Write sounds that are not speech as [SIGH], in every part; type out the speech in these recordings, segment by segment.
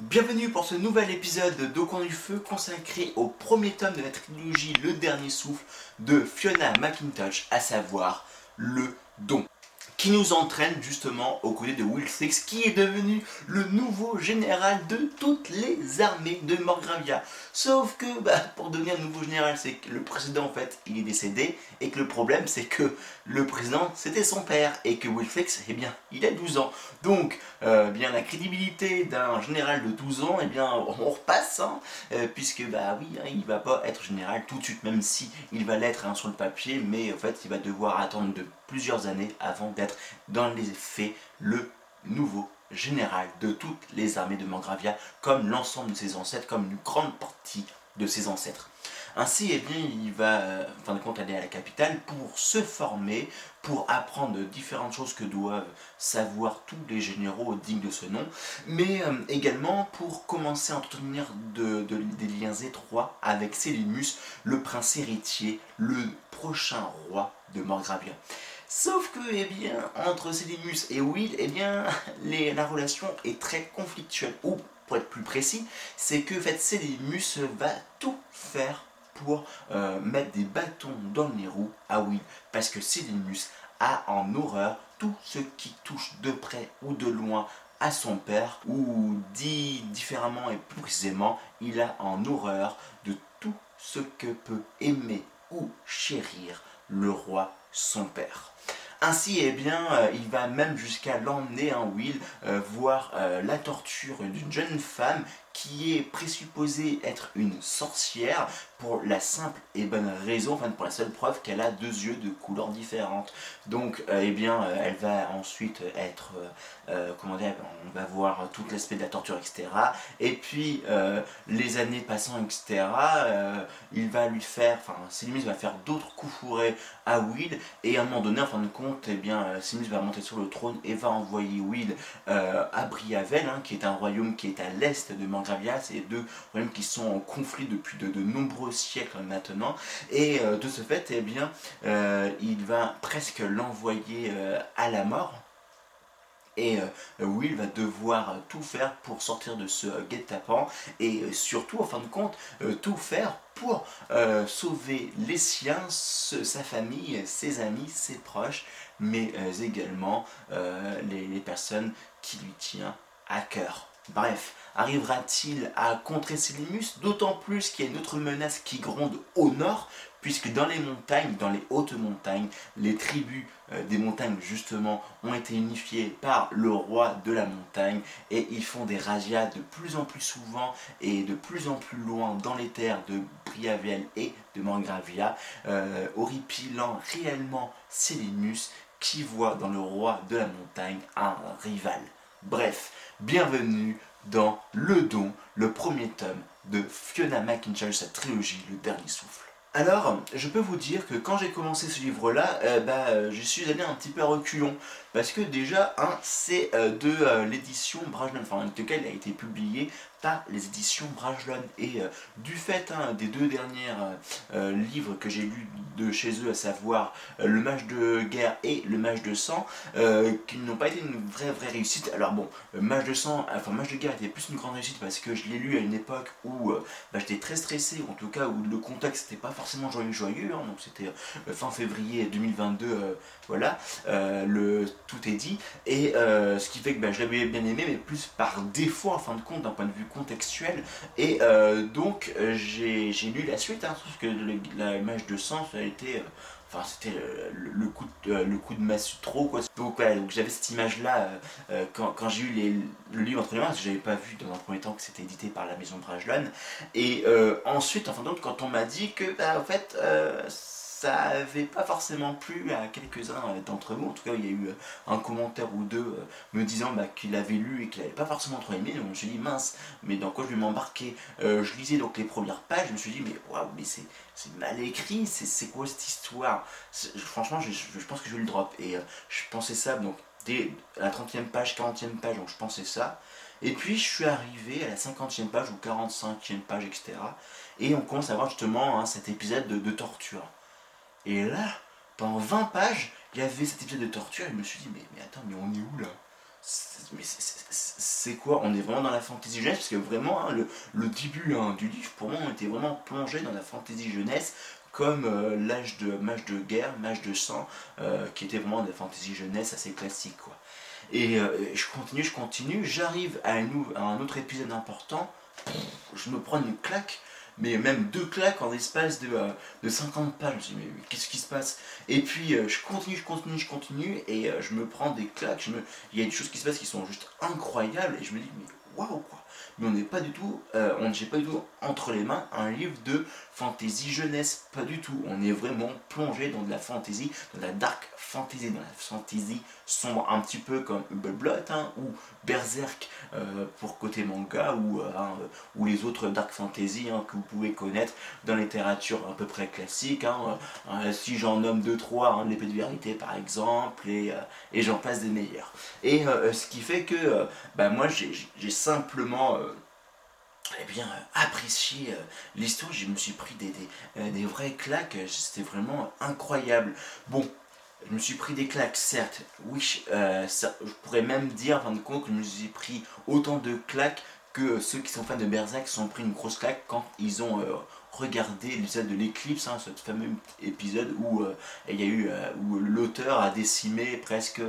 Bienvenue pour ce nouvel épisode de Coin du Feu consacré au premier tome de la trilogie Le Dernier Souffle de Fiona McIntosh, à savoir Le Don qui nous entraîne justement aux côtés de Will Six, qui est devenu le nouveau général de toutes les armées de Morgravia. Sauf que, bah, pour devenir nouveau général, c'est que le précédent, en fait, il est décédé, et que le problème, c'est que le président, c'était son père, et que Will eh bien, il a 12 ans. Donc, euh, bien, la crédibilité d'un général de 12 ans, eh bien, on repasse, hein, euh, puisque, bah oui, hein, il va pas être général tout de suite, même si il va l'être hein, sur le papier, mais en fait, il va devoir attendre de plusieurs années avant d'être dans les faits le nouveau général de toutes les armées de Mangravia, comme l'ensemble de ses ancêtres, comme une grande partie de ses ancêtres. Ainsi, eh bien, il va, euh, en fin de compte, aller à la capitale pour se former, pour apprendre différentes choses que doivent savoir tous les généraux dignes de ce nom, mais euh, également pour commencer à entretenir des liens étroits avec Sélimus, le prince héritier, le prochain roi de Morgravia. Sauf que, eh bien, entre Sélimus et Will, eh bien, [LAUGHS] la relation est très conflictuelle. Ou, pour être plus précis, c'est que, en fait, Sélimus va tout faire pour euh, mettre des bâtons dans les roues à Will. Parce que Sélimus a en horreur tout ce qui touche de près ou de loin à son père, ou dit différemment et plus précisément, il a en horreur de tout ce que peut aimer ou chérir le roi son père. Ainsi, eh bien, euh, il va même jusqu'à l'emmener en Will euh, voir euh, la torture d'une jeune femme qui est présupposée être une sorcière pour la simple et bonne raison, enfin pour la seule preuve qu'elle a deux yeux de couleurs différentes. Donc, eh bien, elle va ensuite être, comment dire, on va voir tout l'aspect de la torture, etc. Et puis, les années passant, etc., il va lui faire, enfin, Silimus va faire d'autres coups fourrés à Will, et à un moment donné, en fin de compte, eh bien, euh, va monter sur le trône et va envoyer Will euh, à Briavel, hein, qui est un royaume qui est à l'est de Mangravia. C'est deux royaumes qui sont en conflit depuis de, nombreux siècles maintenant. Et euh, de ce fait, eh bien, il va presque l'envoyer à la mort. Et Will va devoir tout faire pour sortir de ce guet-apens et surtout, en fin de compte, tout faire pour sauver les siens, sa famille, ses amis, ses proches, mais euh, également euh, les, personnes qui lui tiennent à cœur. Bref, arrivera-t-il à contrer Sélimus D'autant plus qu'il y a une autre menace qui gronde au nord, puisque dans les montagnes, dans les hautes montagnes, les tribus euh, des montagnes justement ont été unifiées par le roi de la montagne et ils font des razzias de plus en plus souvent et de plus en plus loin dans les terres de Briavel et de Mangravia, horripilant réellement Sélimus qui voit dans le roi de la montagne un rival. Bref, bienvenue dans Le Don, le premier tome de Fiona McIntyre, sa trilogie Le Dernier Souffle. Alors, je peux vous dire que quand j'ai commencé ce livre-là, euh, bah, euh, je suis allé un petit peu à reculons. Parce que déjà, c'est euh, de l'édition Brajlon, enfin en tout cas, il a été publié par les éditions Brajlon. Et du fait hein, des deux derniers livres que j'ai lus de chez eux, à savoir Le Mage de guerre et Le Mage de sang, qui n'ont pas été une vraie vraie réussite. Alors bon, Mage de sang, enfin Mage de guerre était plus une grande réussite parce que je l'ai lu à une époque où bah, j'étais très stressé, en tout cas où le contexte n'était pas forcément joyeux joyeux, hein. donc c'était fin février 2022, voilà, le tout est dit. Et euh, ce qui fait que ben, je l'avais bien aimé, mais plus par défaut en fin de compte, d'un point de vue contextuel. Et euh, donc euh, j'ai lu la suite, hein, sauf que l'image de sang, ça a été enfin c'était le, coup de, le coup de massue trop quoi donc voilà donc j'avais cette image là quand, quand j'ai eu le livre entre les mains parce que j'avais pas vu dans un premier temps que c'était édité par la maison Brajlon et ensuite enfin donc quand on m'a dit que bah, en fait ça avait pas forcément plu à quelques-uns euh, d'entre vous. En tout cas, il y a eu euh, un commentaire ou deux euh, me disant bah, qu'il avait lu et qu'il n'avait pas forcément trop aimé. Donc je me suis dit mince, mais dans quoi je vais m'embarquer? Je lisais donc les premières pages, je me suis dit mais waouh, mais c'est mal écrit, c'est quoi cette histoire? Franchement, je, pense que je vais le drop. Et je pensais ça, donc dès la 30e page, 40e page, donc je pensais ça. Et puis je suis arrivé à la 50e page ou 45e page, etc. Et on commence à voir justement hein, cet épisode de torture. Et là, pendant 20 pages, il y avait cet épisode de torture, et je me suis dit, mais, attends, mais on est où là? Mais c'est quoi? On est vraiment dans la fantasy jeunesse? Parce que vraiment hein, le, début hein, du livre pour moi on était vraiment plongé dans la fantasy jeunesse comme euh, l'âge de mage de guerre, mage de sang, euh, qui était vraiment de la fantasy jeunesse assez classique quoi. Et euh, je continue, je continue, j'arrive à, un autre épisode important, je me prends une claque mais même deux claques en espace de, euh, de 50 pages. Je me dis, mais, qu'est-ce qui se passe? Et puis euh, je continue, je continue, je continue, et euh, je me prends des claques. Je me... Il y a des choses qui se passent qui sont juste incroyables, et je me dis, mais waouh quoi mais on n'est pas du tout, on j'ai pas du tout entre les mains un livre de fantasy jeunesse, pas du tout. On est vraiment plongé dans de la fantasy, dans la dark fantasy, dans la fantasy sombre, un petit peu comme Hubble hein, ou Berserk euh, pour côté manga, ou, euh, hein, ou les autres dark fantasy hein, que vous pouvez connaître dans la littérature à peu près classique. Euh, si j'en nomme deux, trois, l'épée de vérité par exemple, et, et j'en passe des meilleurs. Et ce qui fait que bah, moi j'ai simplement eh bien, apprécié l'histoire, je me suis pris des, des, vraies claques, c'était vraiment incroyable. Bon, je me suis pris des claques, certes. Oui, euh, je pourrais même dire, en fin de compte, que je me suis pris autant de claques que ceux qui sont fans de Berserk se sont pris une grosse claque quand ils ont euh, regardé l'épisode de l'éclipse, hein, ce fameux épisode où euh, il y a eu où l'auteur a décimé presque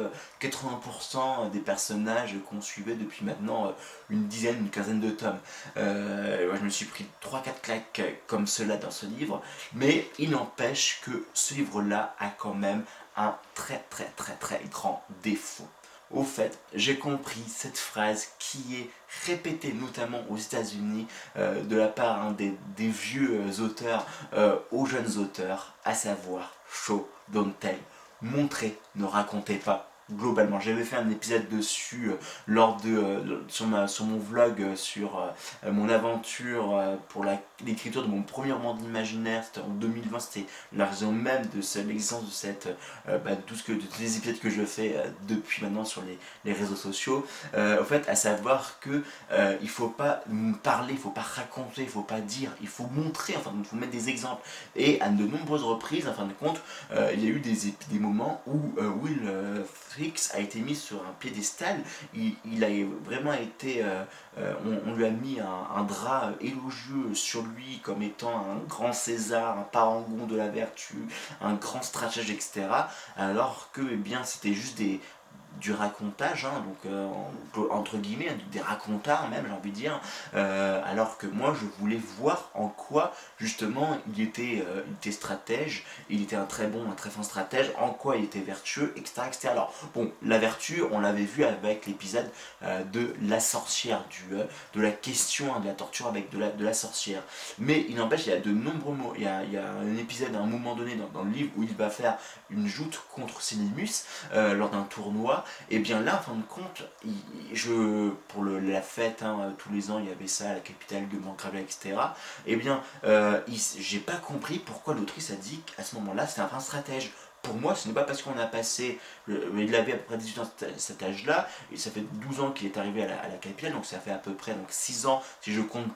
80% des personnages qu'on suivait depuis maintenant une dizaine, une quinzaine de tomes. je me suis pris 3-4 claques comme cela dans ce livre, mais il n'empêche que ce livre-là a quand même un très très très très grand défaut. Au fait, j'ai compris cette phrase qui est répétée notamment aux États-Unis euh, de la part hein, des, vieux euh, auteurs euh, aux jeunes auteurs, à savoir show, don't tell, montrez, ne racontez pas globalement. J'avais fait un épisode dessus euh, lors de, euh, sur, ma, sur mon vlog euh, sur mon aventure pour l'écriture de mon premier roman d'imaginaire. En 2020, c'était la raison même de l'existence de cette, bah, tout ce que, de tous les épisodes que je fais depuis maintenant sur les, les réseaux sociaux. en fait, à savoir que il faut pas parler, il faut pas raconter, il faut pas dire, il faut montrer, enfin, il faut mettre des exemples. Et à de nombreuses reprises, en fin de compte, il y a eu des, des moments où Will a été mis sur un piédestal, il, a vraiment été, euh, euh, on, lui a mis un, drap élogieux sur lui comme étant un grand César, un parangon de la vertu, un grand stratège, etc. Alors que eh bien c'était juste des, du racontage, hein, donc euh, entre guillemets, des racontards même, j'ai envie de dire, euh, alors que moi je voulais voir en quoi justement il était, euh, il était stratège, il était un très bon, un très fin stratège, en quoi il était vertueux, etc. etc. Alors bon, la vertu, on l'avait vu avec l'épisode de la sorcière, du, de la question hein, de la torture avec de la, de la sorcière. Mais il n'empêche, il y a de nombreux mots, il y a, il y a un épisode à un moment donné dans, le livre où il va faire une joute contre Sinimus lors d'un tournoi et bien là, en fin de compte, je, pour la fête, hein, tous les ans, il y avait ça à la capitale de Mancravel, etc. Et eh bien, euh, j'ai pas compris pourquoi l'autrice a dit qu'à ce moment-là, c'était un stratège pour moi, ce n'est pas parce qu'on a passé, il avait à peu près 18 ans cet âge-là, et ça fait 12 ans qu'il est arrivé à la, capitale, donc ça fait à peu près donc 6 ans, si je compte,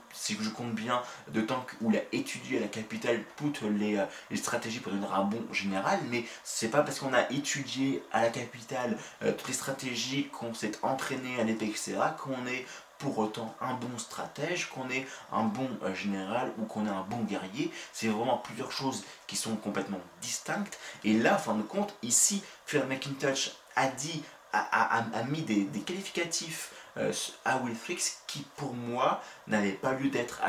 bien, de temps où a étudié à la capitale toutes les, euh, les stratégies pour devenir un bon général, mais c'est pas parce qu'on a étudié à la capitale euh, toutes les stratégies, qu'on s'est entraîné à l'épée, etc., qu'on est pour autant un bon stratège, qu'on est un bon euh, général ou qu'on est un bon guerrier. C'est vraiment plusieurs choses qui sont complètement distinctes. Et là, en fin de compte, ici, Phil McIntosh a dit, a, mis des, qualificatifs euh, à Wilfrix qui, pour moi, n'avaient pas lieu d'être.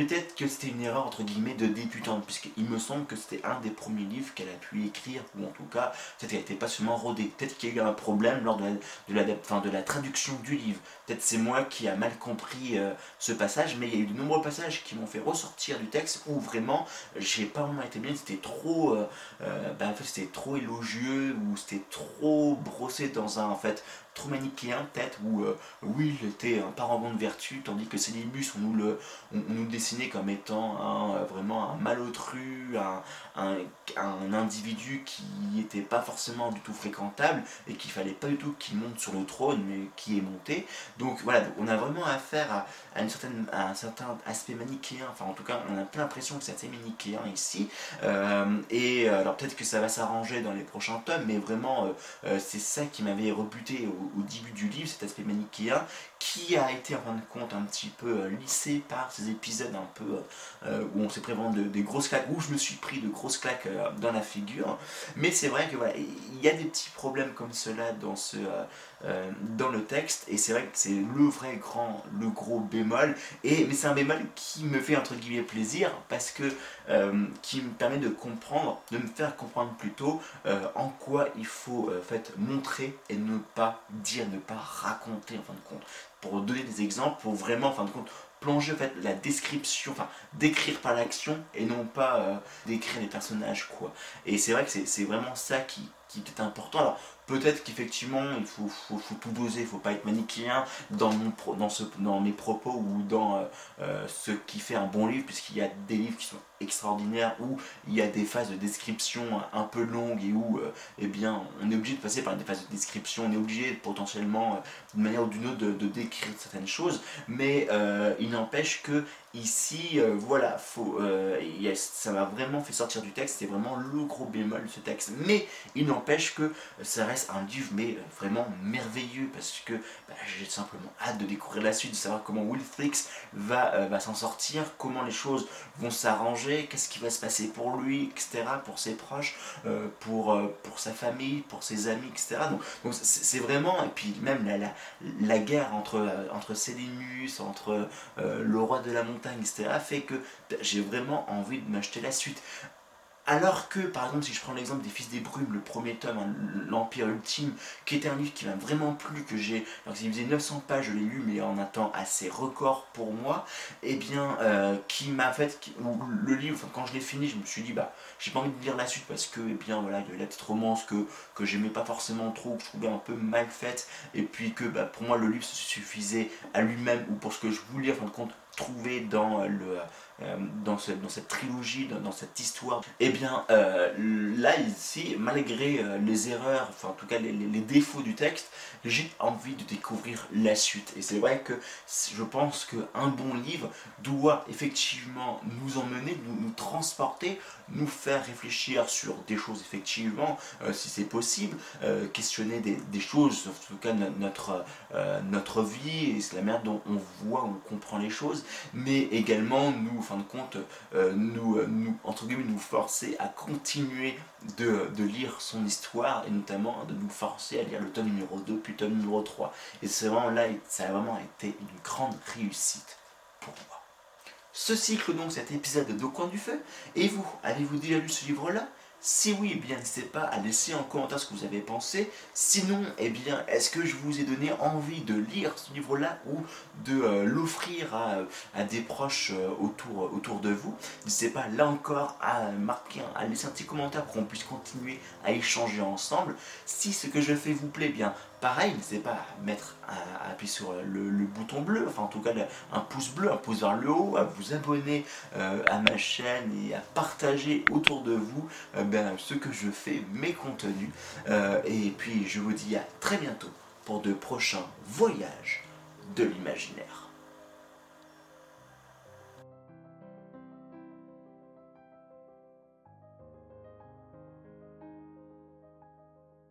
Peut-être que c'était une erreur entre guillemets de débutante, puisqu'il me semble que c'était un des premiers livres qu'elle a pu écrire, ou en tout cas, peut-être qu'elle n'était pas seulement rodée. Peut-être qu'il y a eu un problème lors de la, de la, de la traduction du livre. Peut-être c'est moi qui a mal compris euh, ce passage, mais il y a eu de nombreux passages qui m'ont fait ressortir du texte où vraiment j'ai pas vraiment été bien. C'était trop, euh, euh, fait, c'était trop élogieux ou c'était trop brossé dans un en fait trop manichéen peut-être où Will était un parangon de vertu tandis que Célimus on nous le on, nous comme étant un, vraiment un malotru un, un, individu qui n'était pas forcément du tout fréquentable et qu'il fallait pas du tout qu'il monte sur le trône mais qui est monté. Donc voilà on a vraiment affaire à, à, une certaine, un certain aspect manichéen. Enfin en tout cas on a pas l'impression que c'est assez manichéen ici. Euh, et euh, alors peut-être que ça va s'arranger dans les prochains tomes mais vraiment euh, c'est ça qui m'avait rebuté au, début du livre, cet aspect manichéen, qui a été en fin de compte un petit peu lissé par ces épisodes un peu où on s'est prévendu de, des grosses claques, où je me suis pris de grosses claques dans la figure. Mais c'est vrai que il y a des petits problèmes comme cela dans ce euh, dans le texte et c'est vrai que c'est le vrai grand, le gros bémol et mais c'est un bémol qui me fait entre guillemets plaisir parce que euh, qui me permet de comprendre, de me faire comprendre plutôt euh, en quoi il faut fait montrer et ne pas dire, ne pas raconter en fin de compte. Pour donner des exemples, pour vraiment en fin de compte plonger la description, enfin décrire par l'action et non pas décrire les personnages quoi. Et c'est vrai que c'est vraiment ça qui, est important. Peut-être qu'effectivement il faut, tout doser, il ne faut pas être manichéen dans, mes propos ou dans euh, euh, ce qui fait un bon livre, puisqu'il y a des livres qui sont extraordinaires où il y a des phases de description un peu longues et où euh, eh bien, on est obligé de passer par des phases de description, on est obligé potentiellement d'une manière ou d'une autre de, décrire certaines choses, mais il n'empêche que ici, voilà, faut, ça m'a vraiment fait sortir du texte, c'est vraiment le gros bémol de ce texte, mais il n'empêche que ça reste un livre mais euh, vraiment merveilleux parce que bah, j'ai simplement hâte de découvrir la suite, de savoir comment Will Flix va, euh, va s'en sortir, comment les choses vont s'arranger, qu'est-ce qui va se passer pour lui, etc., pour ses proches, euh, pour, sa famille, pour ses amis, etc. Donc c'est vraiment, et puis même la, guerre entre, entre entre le roi de la montagne, etc., fait que j'ai vraiment envie de m'acheter la suite. Alors que, par exemple, si je prends l'exemple des Fils des Brumes, le premier tome, hein, l'Empire Ultime, qui était un livre qui m'a vraiment plu, que j'ai, alors qu'il faisait 900 pages, je l'ai lu, mais en un temps assez record pour moi, et eh bien, euh, qui m'a fait, le livre, quand je l'ai fini, je me suis dit, bah, j'ai pas envie de lire la suite parce que, eh bien, voilà, il y avait la petite romance que, que j'aimais pas forcément trop, que je trouvais un peu mal faite, et puis que, bah, pour moi, le livre suffisait à lui-même, ou pour ce que je voulais, en fin de compte, trouver dans le euh, dans, dans, cette trilogie, dans, cette histoire, et eh bien euh, là ici, malgré euh, les erreurs, enfin en tout cas les, défauts du texte, j'ai envie de découvrir la suite. Et c'est vrai que je pense qu'un bon livre doit effectivement nous emmener, nous, transporter, nous faire réfléchir sur des choses effectivement, si c'est possible, questionner des, choses, en tout cas notre, notre vie, et la manière dont on voit, on comprend les choses, mais également nous de compte, euh, nous, euh, nous, forcer à continuer de, lire son histoire et notamment de nous forcer à lire le tome numéro 2 puis tome numéro 3. Et c'est vraiment là, ça a vraiment été une grande réussite pour moi. Ce cycle donc, cet épisode de Deux coins du feu, et vous, avez-vous déjà lu ce livre-là? Si oui, eh bien n'hésitez pas à laisser en commentaire ce que vous avez pensé. Sinon, eh bien, est-ce que je vous ai donné envie de lire ce livre-là ou de euh, l'offrir à, à, des proches euh, autour, autour de vous? N'hésitez pas là encore à marquer, à laisser un petit commentaire pour qu'on puisse continuer à échanger ensemble. Si ce que je fais vous plaît, eh bien Pareil, n'hésitez pas à mettre, à, appuyer sur le, bouton bleu, enfin en tout cas un pouce bleu, un pouce vers le haut, à vous abonner euh, à ma chaîne et à partager autour de vous euh, ben, ce que je fais, mes contenus. Euh, et puis je vous dis à très bientôt pour de prochains voyages de l'imaginaire.